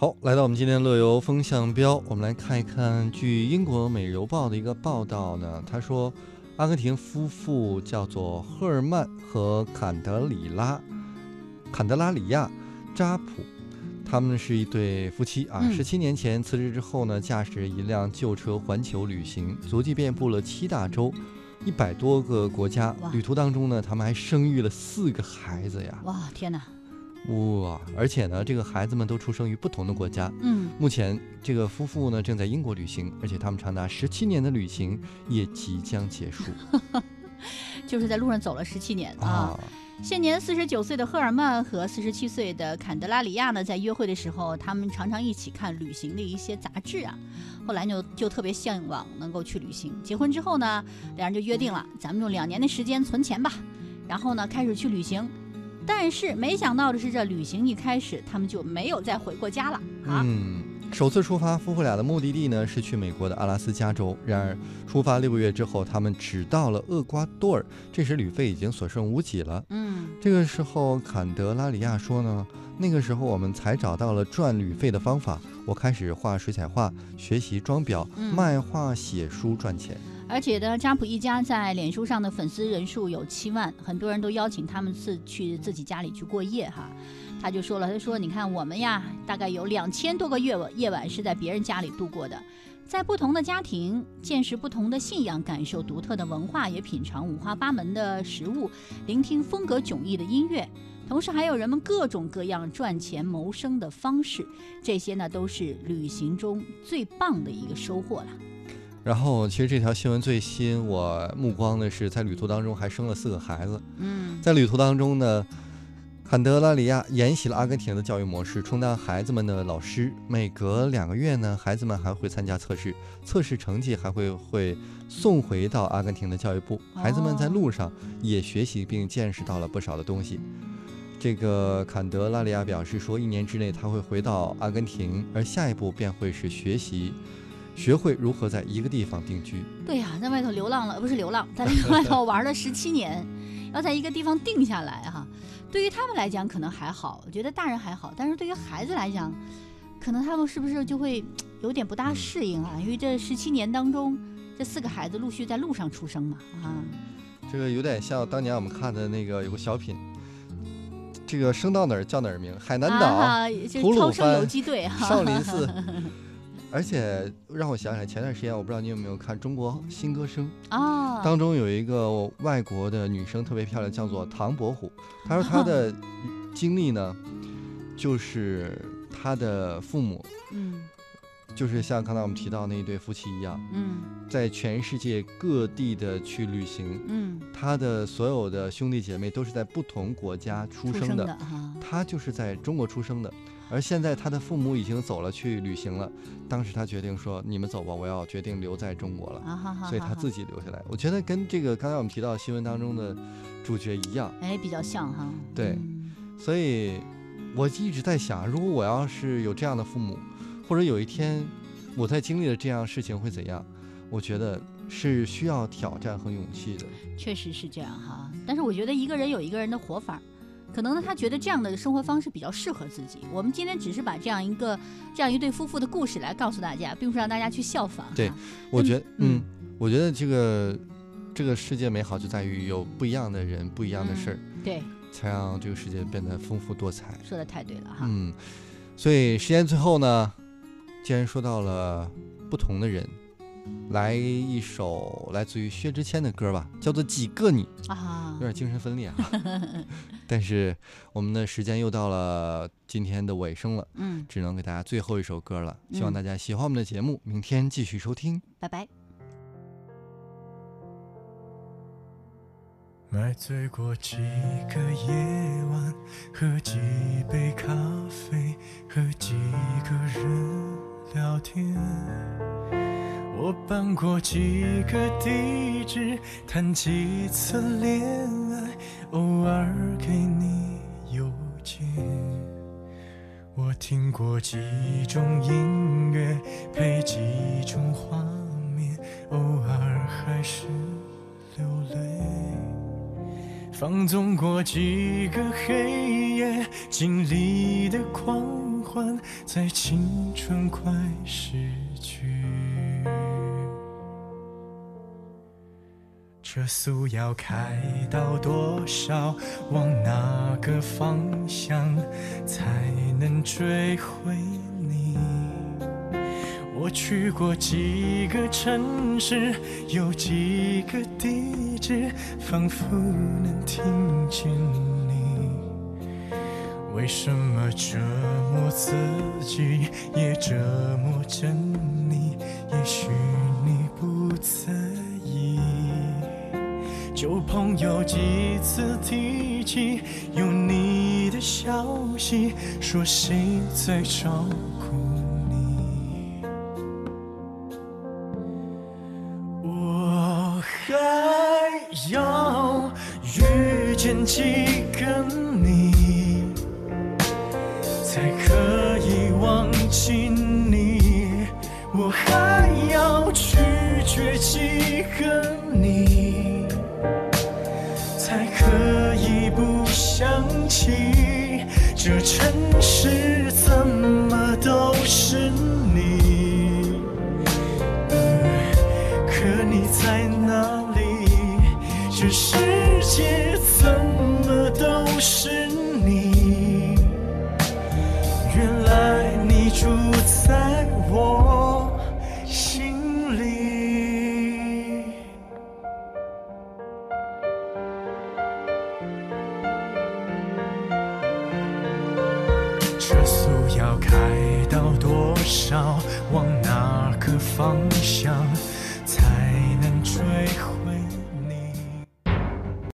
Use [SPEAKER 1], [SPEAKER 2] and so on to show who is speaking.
[SPEAKER 1] 好，来到我们今天乐游风向标，我们来看一看，据英国《每日邮报》的一个报道呢，他说，阿根廷夫妇叫做赫尔曼和坎德里拉，坎德拉里亚扎普，他们是一对夫妻啊。
[SPEAKER 2] 嗯
[SPEAKER 1] 十七年前辞职之后呢，驾驶一辆旧车环球旅行，足迹遍布了七大洲。一百多个国家，旅途当中呢，他们还生育了四个孩子呀！
[SPEAKER 2] 哇，天哪！
[SPEAKER 1] 哇，而且呢，这个孩子们都出生于不同的国家。
[SPEAKER 2] 嗯，
[SPEAKER 1] 目前，这个夫妇呢正在英国旅行，而且他们长达十七年的旅行也即将结束
[SPEAKER 2] 就是在路上走了十七年啊。
[SPEAKER 1] 啊。
[SPEAKER 2] 现年四十九岁的赫尔曼和四十七岁的坎德拉里亚呢，在约会的时候，他们常常一起看旅行的一些杂志啊。后来就就特别向往能够去旅行。结婚之后呢，两人就约定了，咱们用两年的时间存钱吧，然后呢开始去旅行。但是没想到的是，这旅行一开始，他们就没有再回过家了啊。
[SPEAKER 1] 嗯，首次出发，夫妇俩的目的地呢是去美国的阿拉斯加州。然而，出发六个月之后，他们只到了厄瓜多尔，这时旅费已经所剩无几了。
[SPEAKER 2] 嗯，
[SPEAKER 1] 这个时候，坎德拉里亚说呢，那个时候我们才找到了赚旅费的方法。我开始画水彩画，学习装裱、
[SPEAKER 2] 嗯
[SPEAKER 1] 卖画、写书赚钱。
[SPEAKER 2] 而且呢，扎普一家在脸书上的粉丝人数有七万，很多人都邀请他们自去自己家里去过夜哈。他就说了，他说：“你看我们呀，大概有两千多个夜晚夜晚是在别人家里度过的，在不同的家庭见识不同的信仰，感受独特的文化，也品尝五花八门的食物，聆听风格迥异的音乐。”同时还有人们各种各样赚钱谋生的方式，这些呢都是旅行中最棒的一个收获了。
[SPEAKER 1] 然后，其实这条新闻最吸引我目光的是，在旅途当中还生了四个孩子。
[SPEAKER 2] 嗯
[SPEAKER 1] 在旅途当中呢，坎德拉里亚沿袭了阿根廷的教育模式，充当孩子们的老师。每隔两个月呢，孩子们还会参加测试，测试成绩还会会送回到阿根廷的教育部。孩子们在路上也学习并见识到了不少的东西。这个坎德拉里亚表示说，一年之内他会回到阿根廷，而下一步便会是学习，学会如何在一个地方定居。
[SPEAKER 2] 对呀、在外头流浪了，不是流浪，在外头玩了十七年，要在一个地方定下来哈。对于他们来讲可能还好，我觉得大人还好，但是对于孩子来讲，可能他们是不是就会有点不大适应啊？因为这十七年当中，这四个孩子陆续在路上出生嘛啊。
[SPEAKER 1] 这个有点像当年我们看的那个有个小品，这个生到哪儿叫哪儿名，海南岛、
[SPEAKER 2] 啊，就
[SPEAKER 1] 吐鲁
[SPEAKER 2] 超生游
[SPEAKER 1] 番
[SPEAKER 2] 击队哈。
[SPEAKER 1] 少林寺。而且让我想起来，前段时间我不知道你有没有看《中国新歌声》，
[SPEAKER 2] 啊，
[SPEAKER 1] 当中有一个外国的女生特别漂亮，叫做唐伯虎。她说她的 经历呢，就是她的父母，
[SPEAKER 2] 嗯
[SPEAKER 1] 就是像刚才我们提到那一对夫妻一样，
[SPEAKER 2] 嗯
[SPEAKER 1] 在全世界各地的去旅行。
[SPEAKER 2] 嗯，
[SPEAKER 1] 他的所有的兄弟姐妹都是在不同国家出
[SPEAKER 2] 出生
[SPEAKER 1] 生的。他就是在中国出生的，而现在他的父母已经走了去旅行了。当时他决定说：“你们走吧，我要决定留在中国了。
[SPEAKER 2] 啊哈哈，哈
[SPEAKER 1] 所以他自己留下来。我觉得跟这个刚才我们提到新闻当中的主角一样。
[SPEAKER 2] 哎比较像哈。
[SPEAKER 1] 对
[SPEAKER 2] 嗯
[SPEAKER 1] 所以我一直在想，如果我要是有这样的父母，或者有一天我在经历了这样事情会怎样？我觉得是需要挑战和勇气的。
[SPEAKER 2] 确实是这样哈，但是我觉得一个人有一个人的活法，可能呢他觉得这样的生活方式比较适合自己。我们今天只是把这样一个这样一对夫妇的故事来告诉大家，并不是让大家去效仿。
[SPEAKER 1] 对我觉得，
[SPEAKER 2] 嗯
[SPEAKER 1] 嗯，我觉得这个这个世界美好就在于有不一样的人，不一样的事儿。
[SPEAKER 2] 对，
[SPEAKER 1] 才让这个世界变得丰富多彩。
[SPEAKER 2] 说的太对了哈。
[SPEAKER 1] 嗯，所以时间最后呢，既然说到了不同的人，来一首来自于薛之谦的歌吧，叫做《几个你》，
[SPEAKER 2] 啊
[SPEAKER 1] 有，点精神分裂啊。但是我们的时间又到了今天的尾声了，
[SPEAKER 2] 嗯，
[SPEAKER 1] 只能给大家最后一首歌了。希望
[SPEAKER 2] 嗯
[SPEAKER 1] 大家喜欢我们的节目，明天继续收听。
[SPEAKER 2] 拜拜。
[SPEAKER 3] 买醉过几个夜晚，喝几杯咖啡，和几个人聊天。我搬过几个地址，谈几次恋爱，偶尔给你邮件。我听过几种音乐，配几种画面，偶尔还是流泪。放纵过几个黑经历的狂欢，在青春快逝去。这速要开到多少？往哪个方向才能追回你？我去过几个城市，有几个地址，仿佛能听见。为什么折磨自己，也折磨着你？也许你不在意。旧朋友几次提起有你的消息，说谁在照顾你？我还要遇见几个我还要拒绝几个你？才可以不想起，这城市怎么都是你？可你在哪里？这世界怎么都是你？原来你住在我要开到多少？往哪个方向才能追回